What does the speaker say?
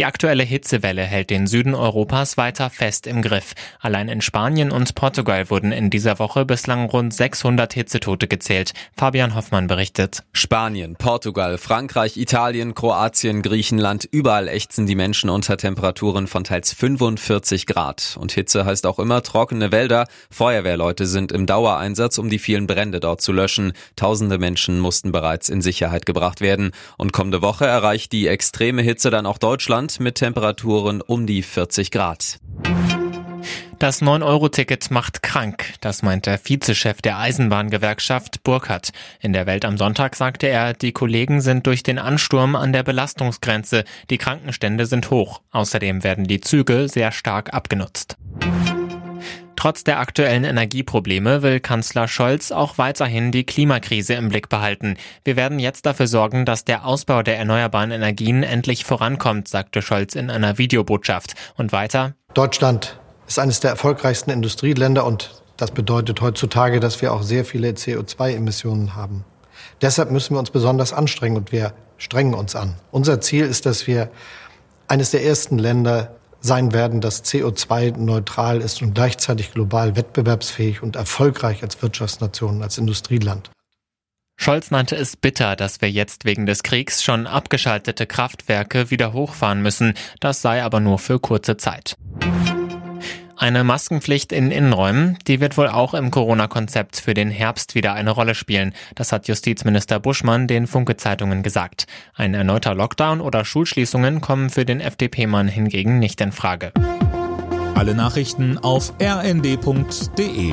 Die aktuelle Hitzewelle hält den Süden Europas weiter fest im Griff. Allein in Spanien und Portugal wurden in dieser Woche bislang rund 600 Hitzetote gezählt. Fabian Hoffmann berichtet. Spanien, Portugal, Frankreich, Italien, Kroatien, Griechenland, überall ächzen die Menschen unter Temperaturen von teils 45 Grad. Und Hitze heißt auch immer trockene Wälder. Feuerwehrleute sind im Dauereinsatz, um die vielen Brände dort zu löschen. Tausende Menschen mussten bereits in Sicherheit gebracht werden. Und kommende Woche erreicht die extreme Hitze dann auch Deutschland mit Temperaturen um die 40 Grad. Das 9-Euro-Ticket macht krank, das meint der Vizechef der Eisenbahngewerkschaft Burkhardt. In der Welt am Sonntag sagte er, die Kollegen sind durch den Ansturm an der Belastungsgrenze, die Krankenstände sind hoch. Außerdem werden die Züge sehr stark abgenutzt. Trotz der aktuellen Energieprobleme will Kanzler Scholz auch weiterhin die Klimakrise im Blick behalten. Wir werden jetzt dafür sorgen, dass der Ausbau der erneuerbaren Energien endlich vorankommt, sagte Scholz in einer Videobotschaft. Und weiter. Deutschland ist eines der erfolgreichsten Industrieländer und das bedeutet heutzutage, dass wir auch sehr viele CO2-Emissionen haben. Deshalb müssen wir uns besonders anstrengen und wir strengen uns an. Unser Ziel ist, dass wir eines der ersten Länder sein werden, das CO2-neutral ist und gleichzeitig global wettbewerbsfähig und erfolgreich als Wirtschaftsnation, als Industrieland. Scholz nannte es bitter, dass wir jetzt wegen des Kriegs schon abgeschaltete Kraftwerke wieder hochfahren müssen. Das sei aber nur für kurze Zeit. Eine Maskenpflicht in Innenräumen, die wird wohl auch im Corona-Konzept für den Herbst wieder eine Rolle spielen. Das hat Justizminister Buschmann den Funke-Zeitungen gesagt. Ein erneuter Lockdown oder Schulschließungen kommen für den FDP-Mann hingegen nicht in Frage. Alle Nachrichten auf rnd.de